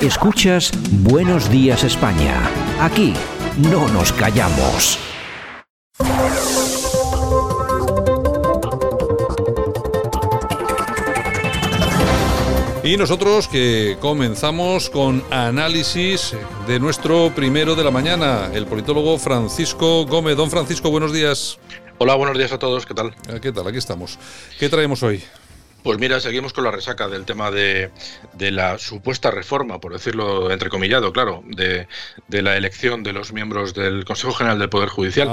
Escuchas Buenos Días España. Aquí no nos callamos. Y nosotros que comenzamos con análisis de nuestro primero de la mañana, el politólogo Francisco Gómez. Don Francisco, buenos días. Hola, buenos días a todos, ¿qué tal? Ah, ¿Qué tal? Aquí estamos. ¿Qué traemos hoy? Pues mira, seguimos con la resaca del tema de, la supuesta reforma, por decirlo entrecomillado, claro, de, de, la elección de los miembros del Consejo General del Poder Judicial.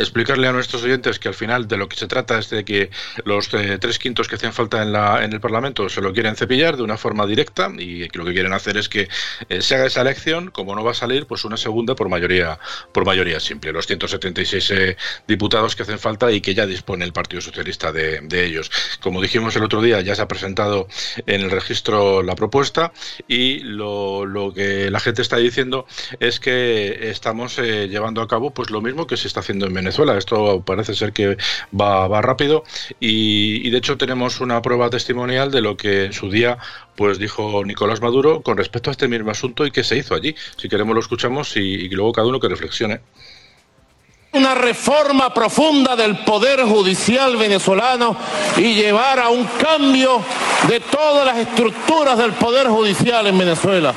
Explicarle a nuestros oyentes que al final de lo que se trata es de que los eh, tres quintos que hacen falta en, la, en el Parlamento se lo quieren cepillar de una forma directa y que lo que quieren hacer es que eh, se haga esa elección, como no va a salir, pues una segunda por mayoría por mayoría simple, los 176 eh, diputados que hacen falta y que ya dispone el Partido Socialista de, ellos. Como dijimos el otro día, ya se ha presentado en el registro la propuesta y lo, lo que la gente está diciendo es que estamos llevando a cabo pues lo mismo que se está haciendo en Venezuela. Esto parece ser que va, va rápido y, de hecho tenemos una prueba testimonial de lo que en su día pues dijo Nicolás Maduro con respecto a este mismo asunto y qué se hizo allí. Si queremos lo escuchamos y, y luego cada uno que reflexione. Una reforma profunda del poder judicial venezolano y llevar a un cambio de todas las estructuras del poder judicial en Venezuela.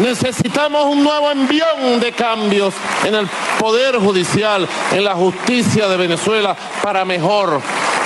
Necesitamos un nuevo envión de cambios en el Poder Judicial, en la justicia de Venezuela, para mejor,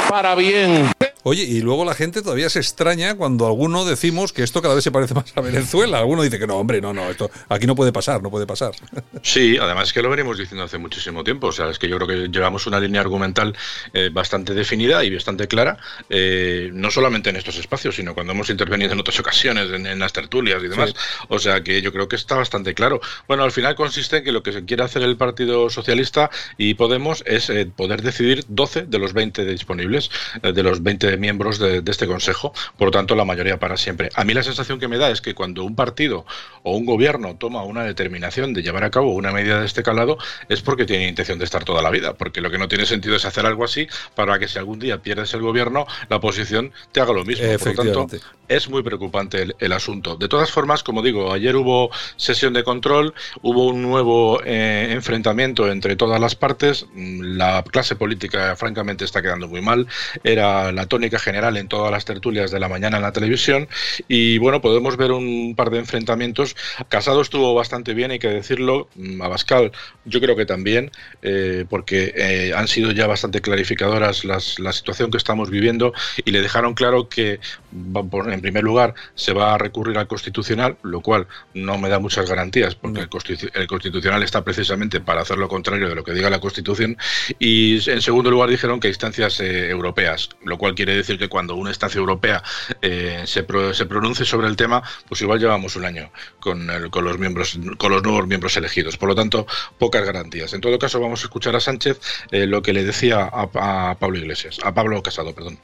para bien. Oye, y luego la gente todavía se extraña cuando alguno decimos que esto cada vez se parece más a Venezuela. Alguno dice que no, hombre, no, no, esto aquí no puede pasar, no puede pasar. Sí, además es que lo venimos diciendo hace muchísimo tiempo. O sea, es que yo creo que llevamos una línea argumental eh, bastante definida y bastante clara, eh, no solamente en estos espacios, sino cuando hemos intervenido en otras ocasiones, en, las tertulias y demás. O sea, que yo creo que está bastante claro. Bueno, al final consiste en que lo que se quiere hacer el Partido Socialista y Podemos es eh, poder decidir 12 de los 20 disponibles, de los 20 miembros de, este Consejo, por lo tanto la mayoría para siempre. A mí la sensación que me da es que cuando un partido o un gobierno toma una determinación de llevar a cabo una medida de este calado es porque tiene intención de estar toda la vida, porque lo que no tiene sentido es hacer algo así para que si algún día pierdes el gobierno, la oposición te haga lo mismo. Por lo tanto, es muy preocupante el, asunto. De todas formas, como digo, ayer hubo sesión de control, hubo un nuevo eh, enfrentamiento entre todas las partes, la clase política francamente está quedando muy mal, era la tónica general en todas las tertulias de la mañana en la televisión. Y bueno, podemos ver un par de enfrentamientos. Casado estuvo bastante bien, hay que decirlo, mm, Abascal yo creo que también, eh, porque eh, han sido ya bastante clarificadoras las, la situación que estamos viviendo y le dejaron claro que en primer lugar se va a recurrir al constitucional, lo cual no me da muchas garantías porque el, constitucional está precisamente para hacer lo contrario de lo que diga la Constitución. Y en segundo lugar dijeron que instancias eh, europeas, lo cual quiere decir que cuando una estancia europea eh, se, se, pronuncie sobre el tema, pues igual llevamos un año con, con, los miembros, con los nuevos miembros elegidos. Por lo tanto, pocas garantías. En todo caso, vamos a escuchar a Sánchez eh, lo que le decía a, Pablo Iglesias, a Pablo Casado, perdón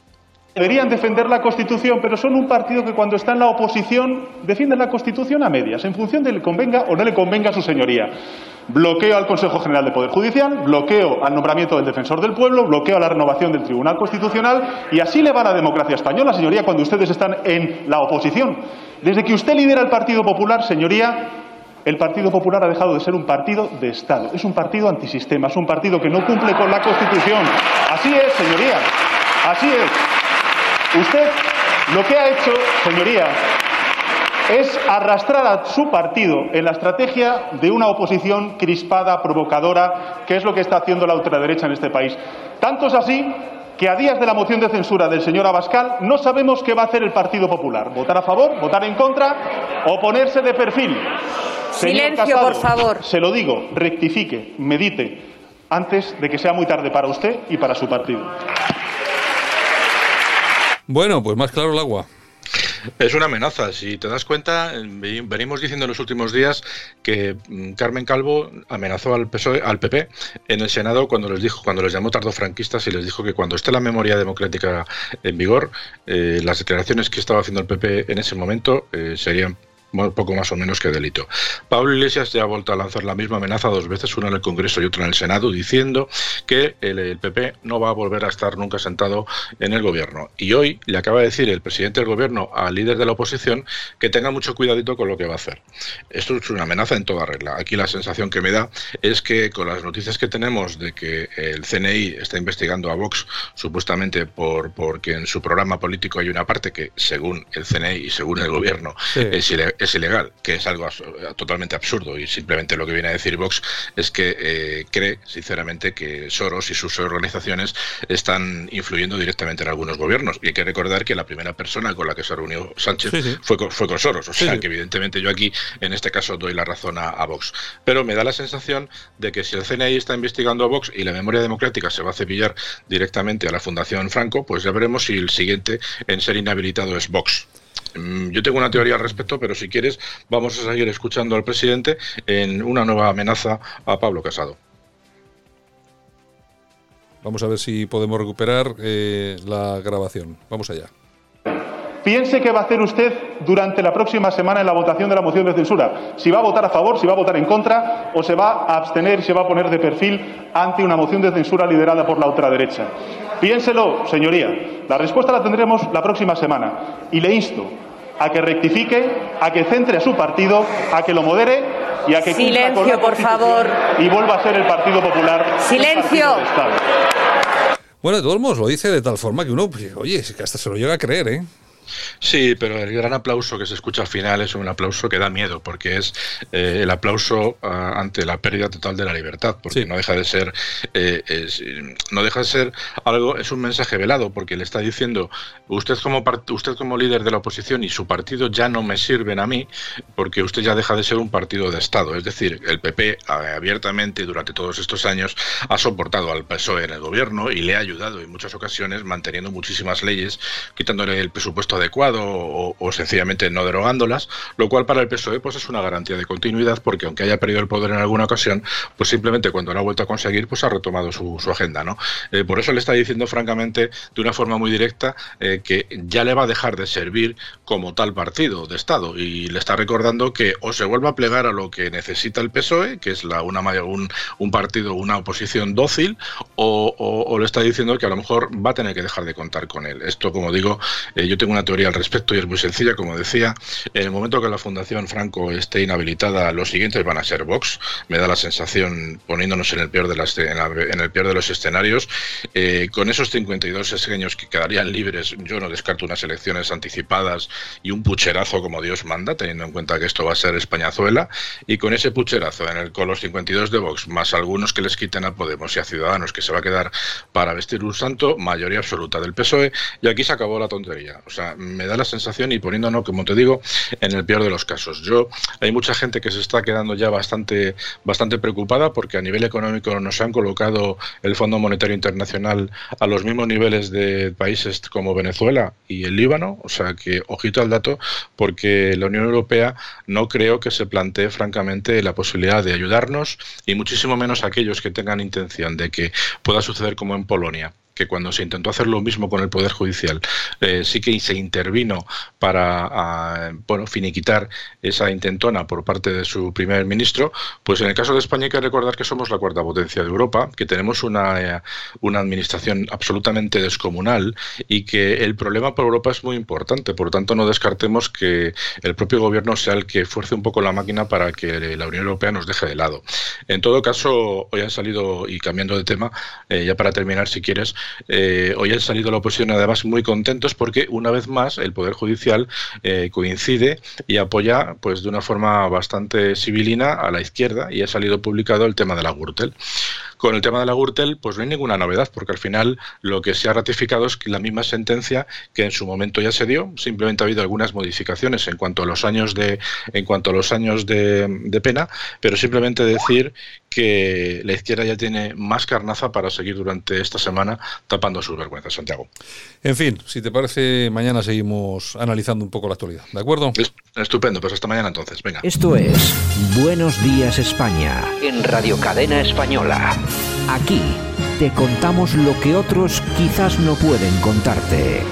deberían defender la Constitución, pero son un partido que cuando está en la oposición defiende la Constitución a medias, en función de le convenga o no le convenga a su señoría. Bloqueo al Consejo General de Poder Judicial, bloqueo al nombramiento del defensor del pueblo, bloqueo a la renovación del Tribunal Constitucional y así le va la democracia española, señoría, cuando ustedes están en la oposición. Desde que usted lidera el Partido Popular, señoría, el Partido Popular ha dejado de ser un partido de Estado, es un partido antisistema, es un partido que no cumple con la Constitución. Así es, señoría, así es. Usted lo que ha hecho, señoría, es arrastrar a su partido en la estrategia de una oposición crispada, provocadora, que es lo que está haciendo la ultraderecha en este país. Tanto es así que a días de la moción de censura del señor Abascal no sabemos qué va a hacer el Partido Popular. ¿Votar a favor? ¿Votar en contra? ¿O ponerse de perfil? Silencio, por favor. Se lo digo, rectifique, medite, antes de que sea muy tarde para usted y para su partido. Bueno, pues más claro el agua. Es una amenaza. Si te das cuenta, venimos diciendo en los últimos días que mm, Carmen Calvo amenazó al PSOE, al PP en el Senado cuando les dijo, cuando les llamó tardofranquistas y les dijo que cuando esté la memoria democrática en vigor, eh, las declaraciones que estaba haciendo el PP en ese momento eh, serían poco más o menos que delito. Pablo Iglesias ya ha vuelto a lanzar la misma amenaza dos veces, una en el Congreso y otra en el Senado, diciendo que el, PP no va a volver a estar nunca sentado en el gobierno. Y hoy le acaba de decir el presidente del gobierno al líder de la oposición que tenga mucho cuidadito con lo que va a hacer. Esto es una amenaza en toda regla. Aquí la sensación que me da es que con las noticias que tenemos de que el CNI está investigando a Vox supuestamente por porque en su programa político hay una parte que según el CNI y según el gobierno es, ilegal, que es algo totalmente absurdo y simplemente lo que viene a decir Vox es que eh, cree sinceramente que Soros y sus organizaciones están influyendo directamente en algunos gobiernos. Y hay que recordar que la primera persona con la que se reunió Sánchez Fue, con, fue con Soros. O sea que evidentemente yo aquí en este caso doy la razón a, a Vox. Pero me da la sensación de que si el CNI está investigando a Vox y la memoria democrática se va a cepillar directamente a la Fundación Franco, pues ya veremos si el siguiente en ser inhabilitado es Vox. Mm, yo tengo una teoría al respecto, pero si quieres vamos a seguir escuchando al presidente en una nueva amenaza a Pablo Casado. Vamos a ver si podemos recuperar eh, la grabación. Vamos allá. Piense qué va a hacer usted durante la próxima semana en la votación de la moción de censura. Si va a votar a favor, si va a votar en contra o se va a abstener se va a poner de perfil ante una moción de censura liderada por la ultraderecha. Piénselo, señoría. La respuesta la tendremos la próxima semana. Y le insto a que rectifique, a que centre a su partido, a que lo modere y a que Silencio, por favor. y vuelva a ser el Partido Popular. Silencio. Bueno, de todos modos lo dice de tal forma que uno, pues, oye, que hasta se lo llega a creer, ¿eh? Sí, pero el gran aplauso que se escucha al final es un aplauso que da miedo, porque es eh, el aplauso ah, ante la pérdida total de la libertad, porque no deja de ser, eh, no deja de ser algo, es un mensaje velado, porque le está diciendo usted como usted como líder de la oposición y su partido ya no me sirven a mí, porque usted ya deja de ser un partido de Estado, es decir, el PP abiertamente durante todos estos años ha soportado al PSOE en el gobierno y le ha ayudado en muchas ocasiones manteniendo muchísimas leyes, quitándole el presupuesto adecuado o, sencillamente no derogándolas, lo cual para el PSOE pues es una garantía de continuidad porque aunque haya perdido el poder en alguna ocasión, pues simplemente cuando lo ha vuelto a conseguir pues ha retomado su, agenda. ¿no? Eh, por eso le está diciendo francamente de una forma muy directa eh, que ya le va a dejar de servir como tal partido de Estado y le está recordando que o se vuelva a plegar a lo que necesita el PSOE, que es la, una, un, un partido, una oposición dócil, o, le está diciendo que a lo mejor va a tener que dejar de contar con él. Esto, como digo, eh, yo tengo una teoría al respecto y es muy sencilla, como decía, en el momento que la Fundación Franco esté inhabilitada, los siguientes van a ser Vox, me da la sensación, poniéndonos en el peor de, las, en, el peor de los escenarios, eh, con esos 52 escaños que quedarían libres, yo no descarto unas elecciones anticipadas y un pucherazo como Dios manda, teniendo en cuenta que esto va a ser Españazuela, y con ese pucherazo en el, con los 52 de Vox, más algunos que les quiten a Podemos y a Ciudadanos, que se va a quedar para vestir un santo, mayoría absoluta del PSOE, y aquí se acabó la tontería. O sea, me da la sensación y poniéndonos, como te digo, en el peor de los casos. Yo hay mucha gente que se está quedando ya bastante bastante preocupada porque a nivel económico nos han colocado el Fondo Monetario Internacional a los mismos niveles de países como Venezuela y el Líbano, o sea que ojito al dato porque la Unión Europea no creo que se plantee francamente la posibilidad de ayudarnos y muchísimo menos aquellos que tengan intención de que pueda suceder como en Polonia que cuando se intentó hacer lo mismo con el Poder Judicial, eh, sí que se intervino para bueno, finiquitar esa intentona por parte de su primer ministro, pues en el caso de España hay que recordar que somos la cuarta potencia de Europa, que tenemos una, eh, una administración absolutamente descomunal y que el problema por Europa es muy importante. Por lo tanto, no descartemos que el propio gobierno sea el que fuerce un poco la máquina para que la Unión Europea nos deje de lado. En todo caso, hoy han salido, y cambiando de tema, eh, ya para terminar, si quieres, eh, hoy han salido la oposición además muy contentos porque una vez más el Poder Judicial eh, coincide y apoya pues de una forma bastante civilina a la izquierda y ha salido publicado el tema de la Gürtel. Con el tema de la Gürtel, pues no hay ninguna novedad, porque al final lo que se ha ratificado es la misma sentencia que en su momento ya se dio, simplemente ha habido algunas modificaciones en cuanto a los años de, en cuanto a los años de pena, pero simplemente decir que la izquierda ya tiene más carnaza para seguir durante esta semana tapando sus vergüenzas, Santiago. En fin, si te parece, mañana seguimos analizando un poco la actualidad, ¿de acuerdo? Estupendo, pues hasta mañana entonces, venga. Esto es Buenos Días España en Radio Cadena Española. Aquí te contamos lo que otros quizás no pueden contarte.